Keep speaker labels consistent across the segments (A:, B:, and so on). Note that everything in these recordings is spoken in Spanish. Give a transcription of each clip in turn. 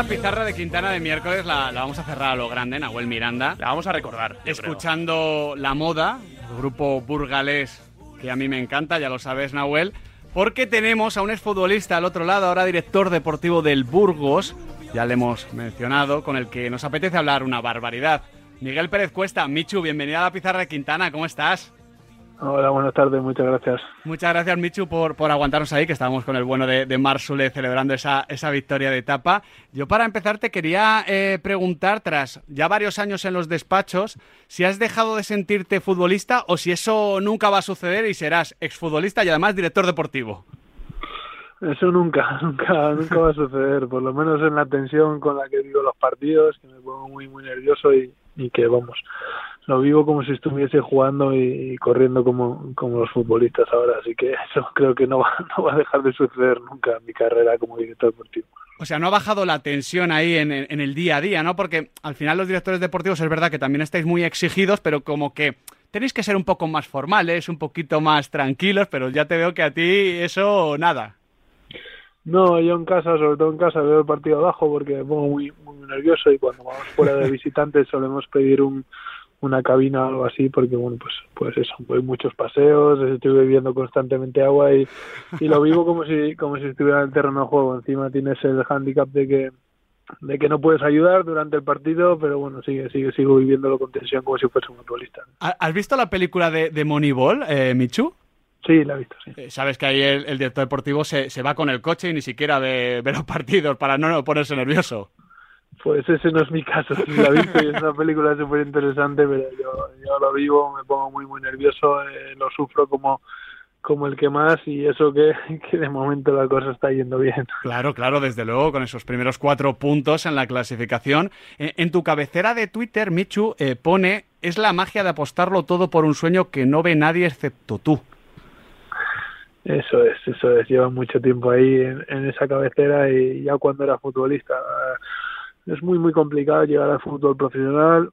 A: esta pizarra de Quintana de miércoles la, la vamos a cerrar a lo grande, Nahuel Miranda.
B: La vamos a recordar.
A: Escuchando La Moda, el grupo burgalés que a mí me encanta, ya lo sabes, Nahuel. Porque tenemos a un exfutbolista al otro lado, ahora director deportivo del Burgos, ya le hemos mencionado, con el que nos apetece hablar una barbaridad. Miguel Pérez Cuesta, Michu, bienvenida a la pizarra de Quintana, ¿cómo estás?
C: Hola, buenas tardes, muchas gracias.
A: Muchas gracias, Michu, por, por aguantarnos ahí, que estábamos con el bueno de, de Marsule celebrando esa, esa victoria de etapa. Yo, para empezar, te quería eh, preguntar, tras ya varios años en los despachos, si has dejado de sentirte futbolista o si eso nunca va a suceder y serás exfutbolista y además director deportivo.
C: Eso nunca, nunca, nunca va a suceder, por lo menos en la tensión con la que vivo los partidos, que me pongo muy, muy nervioso y, y que, vamos, lo vivo como si estuviese jugando y, y corriendo como, como los futbolistas ahora, así que eso creo que no va, no va a dejar de suceder nunca en mi carrera como director deportivo.
A: O sea, no ha bajado la tensión ahí en, en- en el día a día, ¿no? Porque al final los directores deportivos es verdad que también estáis muy exigidos, pero como que tenéis que ser un poco más formales, un poquito más tranquilos, pero ya te veo que a ti eso nada.
C: No, yo en casa, sobre todo en casa, veo el partido abajo porque me pongo muy, muy nervioso y cuando vamos fuera de visitantes solemos pedir un, una cabina o algo así porque, bueno, pues pues eso, voy muchos paseos, estoy bebiendo constantemente agua y, y lo vivo como si como si estuviera en el terreno de juego. Encima tienes el hándicap de que de que no puedes ayudar durante el partido, pero bueno, sigue, sigue, sigo viviéndolo con tensión como si fuese un futbolista.
A: ¿Ha- ¿Has visto la película de, de Moneyball, eh, Michu?
C: Sí, la he visto, sí.
A: Eh, Sabes que ahí el, el director deportivo se, se va con el coche y ni siquiera ve, ve los partidos para no ponerse nervioso.
C: Pues ese no es mi caso, sí la visto y es una película súper interesante, pero yo, yo lo vivo, me pongo muy, muy nervioso, eh, lo sufro como, como el que más y eso que, que de momento la cosa está yendo bien.
A: Claro, claro, desde luego, con esos primeros cuatro puntos en la clasificación. Eh, en tu cabecera de Twitter, Michu, eh, pone, es la magia de apostarlo todo por un sueño que no ve nadie excepto tú.
C: Eso es, eso es, lleva mucho tiempo ahí en, en esa cabecera y ya cuando era futbolista eh, es muy, muy complicado llegar al fútbol profesional,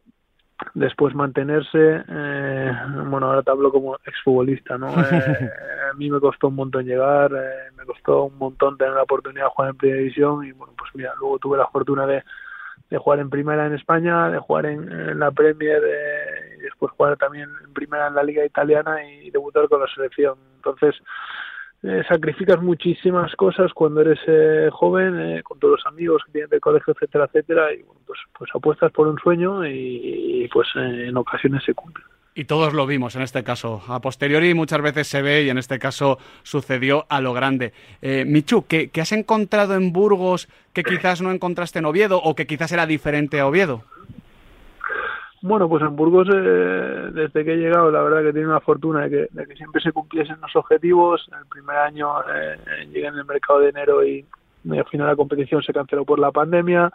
C: después mantenerse, eh, bueno, ahora te hablo como exfutbolista, ¿no? Eh, a mí me costó un montón llegar, eh, me costó un montón tener la oportunidad de jugar en primera división y bueno, pues mira, luego tuve la fortuna de, de jugar en primera en España, de jugar en, en la Premier eh, y después jugar también en primera en la Liga Italiana y debutar con la selección. Entonces, eh, sacrificas muchísimas cosas cuando eres eh, joven, eh, con todos los amigos que tienes de colegio, etcétera, etcétera, y pues, pues apuestas por un sueño y, y, pues eh, en ocasiones se cumple.
A: Y todos lo vimos en este caso. A posteriori muchas veces se ve y en este caso sucedió a lo grande. Eh, Michu, ¿qué, qué has encontrado en Burgos que quizás no encontraste en Oviedo o que quizás era diferente a Oviedo?
C: Bueno, pues en Burgos, eh, desde que he llegado, la verdad que tiene una fortuna de que, de que siempre se cumpliesen los objetivos. El primer año eh, llegué en el mercado de enero y al final la competición se canceló por la pandemia.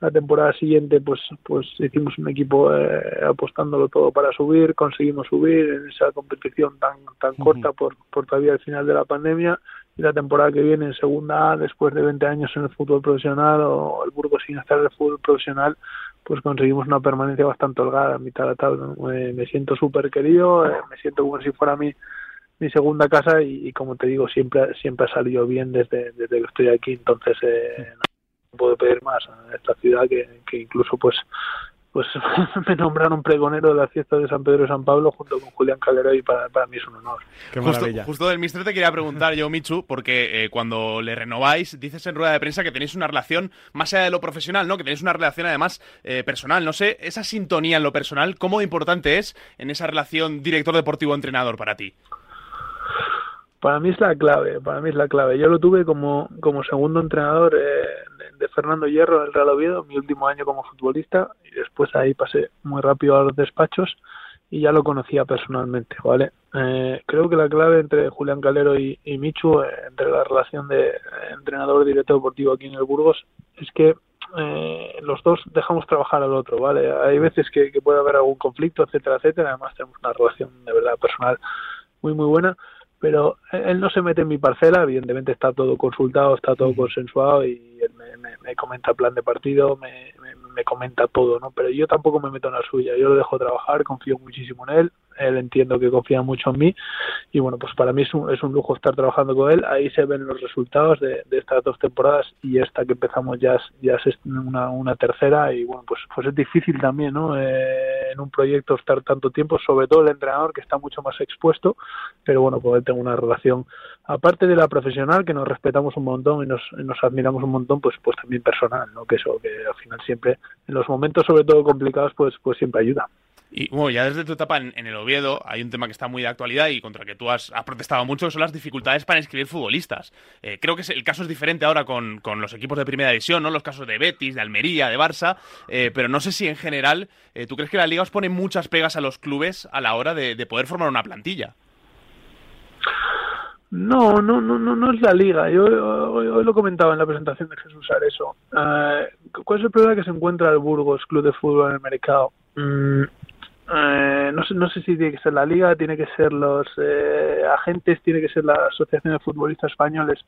C: La temporada siguiente, pues, pues hicimos un equipo eh, apostándolo todo para subir, conseguimos subir en esa competición tan tan
A: Ujú.
C: corta por, por todavía el final de la pandemia. Y la temporada que viene en Segunda A, después de 20 años en el fútbol profesional o el Burgos sin hacer el fútbol profesional, pues conseguimos una permanencia bastante holgada en mitad de la tabla. Eh, me siento súper querido, eh, me siento como si fuera mi, mi segunda casa y, y como te digo, siempre siempre ha salido bien desde, desde que estoy aquí, entonces eh, no puedo pedir más a esta ciudad que, que incluso pues pues me nombraron pregonero de la fiesta de San Pedro y San Pablo junto con Julián Calero y para, para mí es un honor.
A: Qué
B: Justo, justo del Mister te quería preguntar yo, Michu, porque eh, cuando le renováis, dices en rueda de prensa que tenéis una relación más allá de lo profesional, ¿no? Que tenéis una relación además eh, personal. No sé, esa sintonía en lo personal, ¿cómo importante es en esa relación director deportivo-entrenador para ti?
C: Para mí es la clave, para mí es la clave. Yo lo tuve como, como segundo entrenador eh, de, Fernando Hierro en el Real Oviedo, mi último año como futbolista, y después ahí pasé muy rápido a los despachos y ya lo conocía personalmente, ¿vale? Eh, creo que la clave entre Julián Calero y, y Michu, eh, entre la relación de eh, entrenador-director deportivo aquí en el Burgos, es que eh, los dos dejamos trabajar al otro, ¿vale? Hay veces que, que puede haber algún conflicto, etcétera, etcétera. Además tenemos una relación de verdad personal muy, muy buena pero él no se mete en mi parcela, evidentemente está todo consultado, está todo consensuado y me, me, me comenta plan de partido, me, me, me, comenta todo, ¿no? Pero yo tampoco me meto en la suya, yo lo dejo trabajar, confío muchísimo en él, él entiendo que confía mucho en mí y bueno, pues para mí es un, es un lujo estar trabajando con él. Ahí se ven los resultados de, estas dos temporadas y esta que empezamos ya es, ya es una, una tercera y bueno, pues, pues es difícil también, ¿no? Eh, en un proyecto estar tanto tiempo, sobre todo el entrenador que está mucho más expuesto, pero bueno, con él tengo una relación aparte de la profesional que nos respetamos un montón y nos, nos admiramos un montón, pues pues también personal, ¿no? Que eso que al final siempre en los momentos sobre todo complicados pues pues siempre ayuda.
B: Y bueno, ya desde tu etapa en, el Oviedo hay un tema que está muy de actualidad y contra el que tú has, protestado mucho, que son las dificultades para inscribir futbolistas. Eh, creo que el caso es diferente ahora con, los equipos de primera división, ¿no? Los casos de Betis, de Almería, de Barça, eh, pero no sé si en general eh, tú crees que la liga os pone muchas pegas a los clubes a la hora de, poder formar una plantilla.
C: No, no, no, no, no es la liga. Yo hoy, lo comentaba en la presentación de Jesús Areso. ¿Cuál es el problema que se encuentra el Burgos Club de Fútbol en el mercado? Mm, eh, no, sé, no sé si tiene que ser la liga, tiene que ser los eh, agentes, tiene que ser la Asociación de Futbolistas Españoles.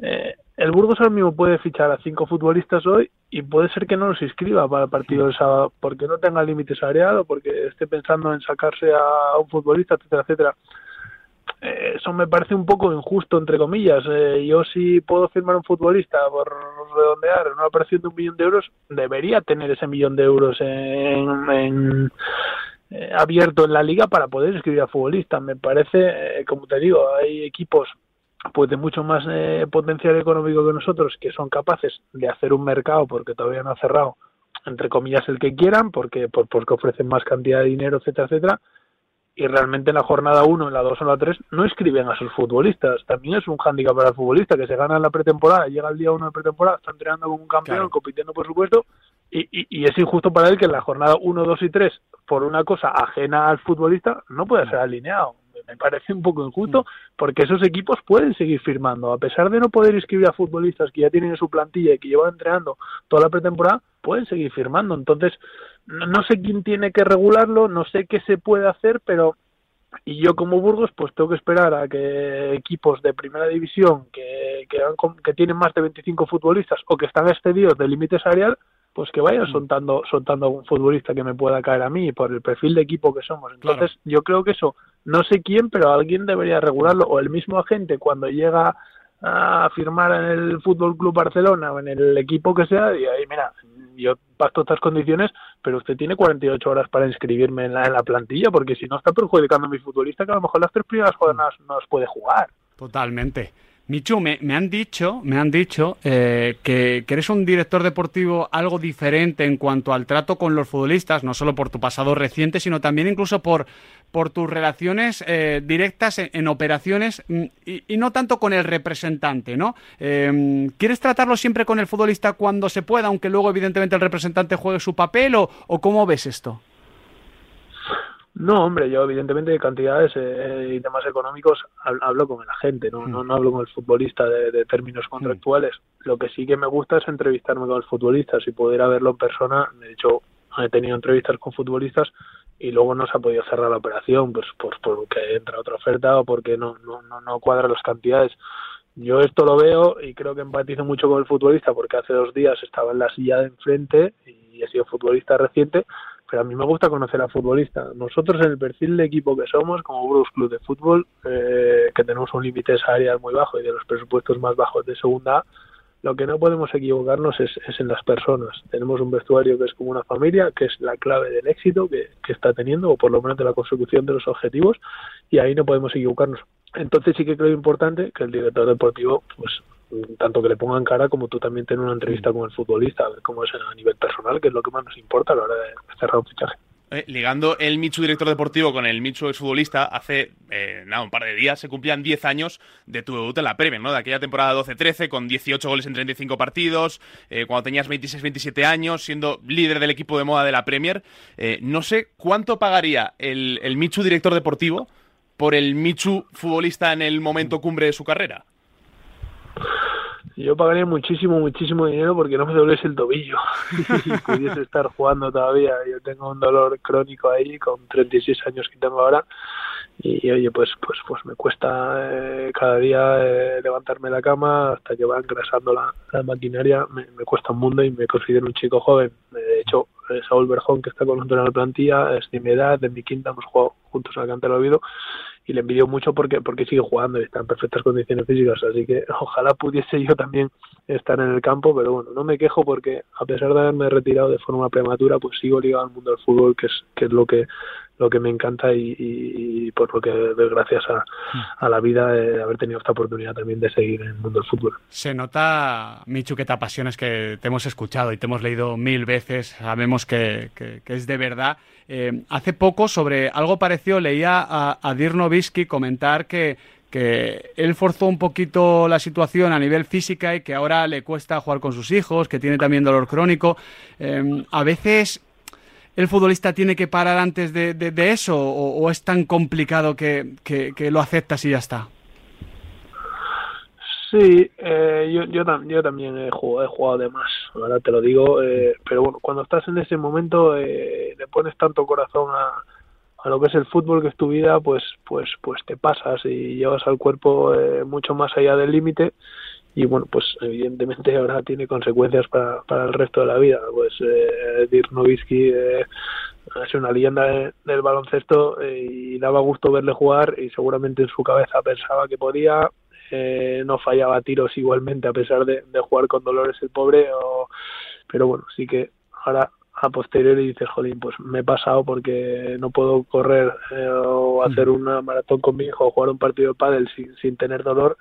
C: Eh, el Burgos ahora mismo puede fichar a cinco futbolistas hoy y puede ser que no los inscriba para el partido del sábado porque no tenga límite salarial porque esté pensando en sacarse a un futbolista, etcétera, etcétera. Eh, eso me parece un poco injusto, entre comillas. Eh, yo si puedo firmar un futbolista por redondear una operación de un millón de euros, debería tener ese millón de euros en, eh, abierto en la liga para poder escribir a futbolistas. Me parece, como te digo, hay equipos pues de mucho más potencial económico que nosotros que son capaces de hacer un mercado porque todavía no ha cerrado entre comillas el que quieran porque por, porque ofrecen más cantidad de dinero etcétera etcétera y realmente en la jornada 1, en la 2 o en la 3 no escriben a sus futbolistas. También es un hándicap para el futbolista que se gana en la pretemporada, llega el día 1 de pretemporada, está entrenando como un campeón, compitiendo por supuesto, y, y, es injusto para él que en la jornada 1, 2 y 3, por una cosa ajena al futbolista, no pueda ser alineado. Me parece un poco injusto porque esos equipos pueden seguir firmando. A pesar de no poder inscribir a futbolistas que ya tienen en su plantilla y que llevan entrenando toda la pretemporada, pueden seguir firmando. Entonces, no, sé quién tiene que regularlo, no sé qué se puede hacer, pero y yo como Burgos pues tengo que esperar a que equipos de primera división que, que, que tienen más de 25 futbolistas o que están excedidos del límite salarial pues que vayan mm. soltando soltando a un futbolista que me pueda caer a mí por el perfil de equipo que somos entonces yo creo que eso no sé quién pero alguien debería regularlo o el mismo agente cuando llega a firmar en el Fútbol Club Barcelona o en el equipo que sea y ahí mira yo pacto estas condiciones pero usted tiene 48 horas para inscribirme en la, plantilla porque si no está perjudicando a mi futbolista que a lo mejor las tres primeras jornadas no las puede jugar.
A: Totalmente Michu, me, han dicho, me han dicho eh, que, eres un director deportivo algo diferente en cuanto al trato con los futbolistas, no solo por tu pasado reciente, sino también incluso por, tus relaciones eh, directas en, operaciones mm, y, no tanto con el representante, ¿no? Eh, ¿Quieres tratarlo siempre con el futbolista cuando se pueda, aunque luego evidentemente el representante juegue su papel o cómo ves esto?
C: No, hombre, yo evidentemente de cantidades eh, y temas económicos hablo con el agente, no, no, hablo con el futbolista de, términos mm. contractuales. Lo que sí que me gusta es entrevistarme con el futbolista, si pudiera verlo en persona. De hecho, he tenido entrevistas con futbolistas y luego no se ha podido cerrar la operación, pues, pues porque entra otra oferta o porque no, no, no, no cuadra las cantidades. Yo esto lo veo y creo que empatizo mucho con el futbolista porque hace dos días estaba en la silla de enfrente y he sido futbolista reciente pero a mí me gusta conocer a futbolistas. Nosotros en el perfil de equipo que somos, como Bruce Club de Fútbol, eh, que tenemos un límite salarial muy bajo y de los presupuestos más bajos de segunda lo que no podemos equivocarnos es, en las personas. Tenemos un vestuario que es como una familia, que es la clave del éxito que, que está teniendo, o por lo menos de la consecución de los objetivos, y ahí no podemos equivocarnos. Entonces sí que creo importante que el director deportivo pues tanto que le pongan cara como tú también tener una entrevista con el futbolista, a ver cómo es a nivel personal, que es lo que más nos importa a la hora de cerrar un fichaje.
B: Eh, ligando el Michu director deportivo con el Michu exfutbolista, hace eh, nada, un par de días se cumplían 10 años de tu debut en la Premier, ¿no? De aquella temporada 12-13, con 18 goles en 35 partidos, eh, cuando tenías 26-27 años, siendo líder del equipo de moda de la Premier. no sé cuánto pagaría el, el Michu director deportivo por el Michu futbolista en el momento cumbre de su carrera.
C: Yo pagaría muchísimo, muchísimo dinero porque no me doblese el tobillo y pudiese estar jugando todavía. Yo tengo un dolor crónico ahí con 36 años que tengo ahora y oye, pues pues pues me cuesta eh, cada día eh, levantarme la cama hasta que va engrasando la, maquinaria. Me, cuesta un mundo y me considero un chico joven. De hecho, Saúl Berjón, que está con nosotros en la plantilla, es de mi edad, de mi quinta, hemos jugado juntos al Cantero Oviedo y le envidio mucho porque porque sigue jugando y está en perfectas condiciones físicas, así que ojalá pudiese yo también estar en el campo, pero bueno, no me quejo porque a pesar de haberme retirado de forma prematura, pues sigo ligado al mundo del fútbol, que es que es lo que lo que me encanta y, por lo que doy gracias a, la vida de haber tenido esta oportunidad también de seguir en el mundo del fútbol.
A: Se nota, Michu, que te apasiones, que te hemos escuchado y te hemos leído mil veces, sabemos que, es de verdad. Eh, hace poco, sobre algo parecido, leía a, a comentar que, que él forzó un poquito la situación a nivel física y que ahora le cuesta jugar con sus hijos, que tiene también dolor crónico. Eh, a veces el futbolista tiene que parar antes de, eso o, es tan complicado que, lo aceptas y ya está?
C: Sí, eh, yo, yo, también he jugado, he jugado de más, ahora te lo digo, eh, pero bueno, cuando estás en ese momento eh, le pones tanto corazón a, a, lo que es el fútbol, que es tu vida, pues, pues, pues te pasas y llevas al cuerpo mucho más allá del límite y bueno, pues evidentemente ahora tiene consecuencias para, para el resto de la vida. Pues eh, Dirk Nowitzki eh, es una leyenda del baloncesto eh, y daba gusto verle jugar y seguramente en su cabeza pensaba que podía, eh, no fallaba tiros igualmente a pesar de, jugar con dolores el pobre, pero bueno, sí que ahora a posteriori dices, jolín, pues me he pasado porque no puedo correr o hacer una maratón con mi hijo o jugar un partido de pádel sin, sin tener dolor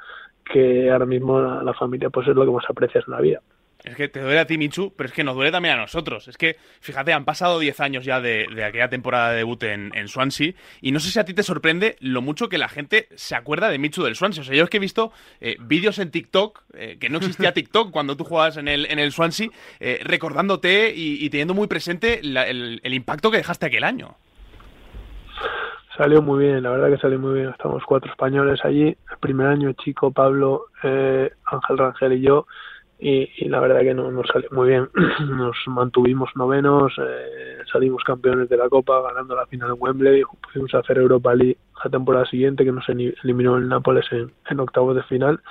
C: que ahora mismo la, familia pues es lo que más aprecias en la vida.
B: Es que te duele a ti, Michu, pero es que nos duele también a nosotros. Es que, fíjate, han pasado 10 años ya de, aquella temporada de debut en, Swansea y no sé si a ti te sorprende lo mucho que la gente se acuerda de Michu del Swansea. O sea, yo es que he visto eh, vídeos en TikTok, eh, que no existía TikTok cuando tú jugabas en el, en el Swansea, eh, recordándote y, teniendo muy presente el, el impacto que dejaste aquel año.
C: Salió muy bien, la verdad que salió muy bien. Estamos cuatro españoles allí. El primer año, Chico, Pablo, eh, Ángel Rangel y yo. Y, la verdad que no, nos salió muy bien. Nos mantuvimos novenos, eh, salimos campeones de la Copa, ganando la final en Wembley. Fuimos a hacer Europa League la temporada siguiente, que nos eliminó el Nápoles en, en octavos de final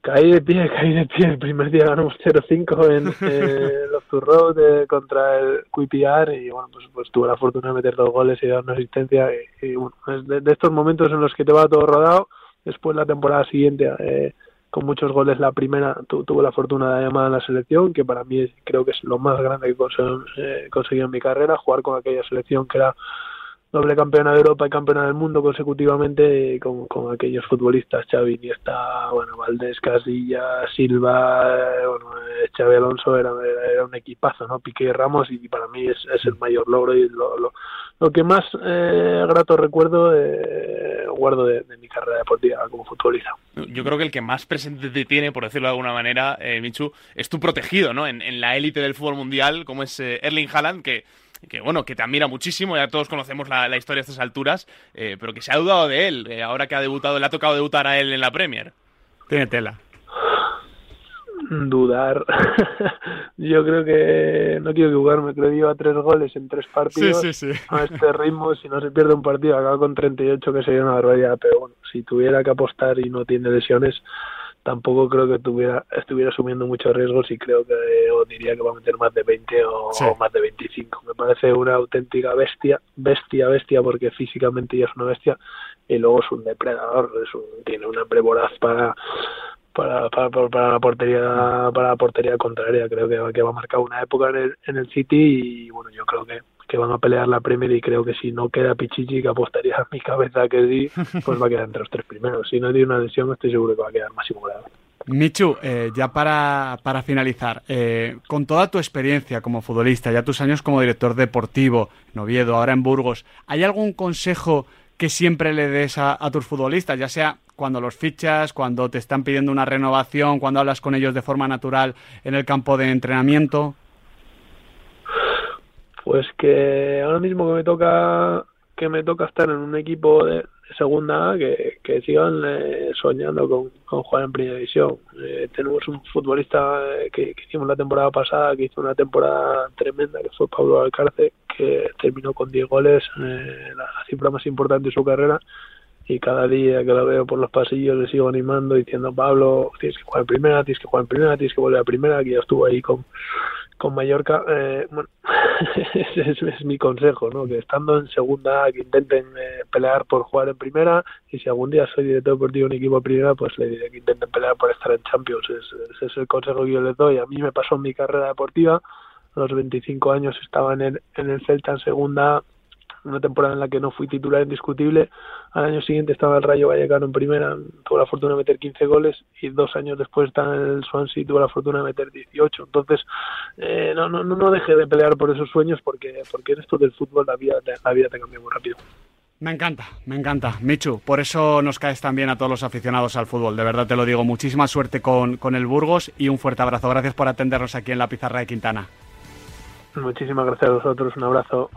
C: caí de pie, caí de pie. El primer día ganamos 0-5 en eh, los Turros contra el QPR y bueno, pues, pues, tuve la fortuna de meter dos goles y dar una asistencia. Y, bueno, es de, estos momentos en los que te va todo rodado. Después la temporada siguiente, eh, con muchos goles, la primera tuve la fortuna de llamar a la selección, que para mí creo que es lo más grande que he eh, conseguido en mi carrera, jugar con aquella selección que era doble campeona de Europa y campeona del mundo consecutivamente con, con aquellos futbolistas, Xavi Iniesta, bueno, Valdés, Casilla, Silva, eh, bueno, eh, Xavi Alonso era, era, un equipazo, ¿no? Piqué y Ramos y para mí es, es el mayor logro y lo, lo, lo que más eh, grato recuerdo eh, guardo de, mi carrera deportiva como futbolista.
B: Yo creo que el que más presente te tiene, por decirlo de alguna manera, eh, Michu, es tu protegido, ¿no? En, en la élite del fútbol mundial, como es Erling Haaland, que que bueno, que te admira muchísimo, ya todos conocemos la, historia a estas alturas, eh, pero que se ha dudado de él, eh, ahora que ha debutado, le ha tocado debutar a él en la Premier.
A: Tiene tela.
C: Dudar. Yo creo que no quiero equivocarme, creo que lleva tres goles en tres partidos.
A: Sí, sí, sí.
C: A este ritmo, si no se pierde un partido, acaba con 38, que sería una barbaridad. Pero bueno, si tuviera que apostar y no tiene lesiones, tampoco creo que tuviera, estuviera asumiendo muchos riesgos y creo que o diría que va a meter más de 20 o, más de 25. Me parece una auténtica bestia, bestia, bestia, porque físicamente ya es una bestia y luego es un depredador, es tiene una prevoraz para para, para, para, la portería para la portería contraria creo que, que va a marcar una época en el, en el City y bueno yo creo que que van a pelear la Premier y creo que si no queda Pichichi, que apostaría a mi cabeza que sí, pues va a quedar entre los tres primeros. Si no tiene una lesión, estoy seguro que va a quedar máximo grado.
A: Michu, eh, ya para, para finalizar, eh, con toda tu experiencia como futbolista, ya tus años como director deportivo en Oviedo, ahora en Burgos, ¿hay algún consejo que siempre le des a, tus futbolistas, ya sea cuando los fichas, cuando te están pidiendo una renovación, cuando hablas con ellos de forma natural en el campo de entrenamiento?
C: Pues que ahora mismo que me toca que me toca estar en un equipo de, segunda que, que sigan eh, soñando con, con, jugar en primera división. Eh, tenemos un futbolista eh, que, hicimos la temporada pasada, que hizo una temporada tremenda, que fue Pablo Alcárce, que terminó con 10 goles, la cifra más importante de su carrera. Y cada día que lo veo por los pasillos le sigo animando diciendo, Pablo, tienes que jugar en primera, tienes que jugar en primera, tienes que volver a primera, que ya estuvo ahí con con Mallorca, eh, bueno, es, es, mi consejo, ¿no? Que estando en segunda, que intenten eh, pelear por jugar en primera, y si algún día soy director deportivo en equipo de primera, pues le diré que intenten pelear por estar en Champions. ese es el consejo que yo les doy. A mí me pasó en mi carrera deportiva, a los 25 años estaba en el, en el Celta en segunda, una temporada en la que no fui titular indiscutible. Al año siguiente estaba el Rayo Vallecano en primera, tuve la fortuna de meter 15 goles y dos años después estaba en el Swansea y tuve la fortuna de meter 18. Entonces, eh, no, no, no dejé de pelear por esos sueños porque, porque en esto del fútbol la vida, la vida te cambia muy rápido.
A: Me encanta, me encanta. Michu, por eso nos caes también a todos los aficionados al fútbol. De verdad te lo digo. Muchísima suerte con, con el Burgos y un fuerte abrazo. Gracias por atendernos aquí en la pizarra de Quintana.
C: Muchísimas gracias a vosotros. Un abrazo.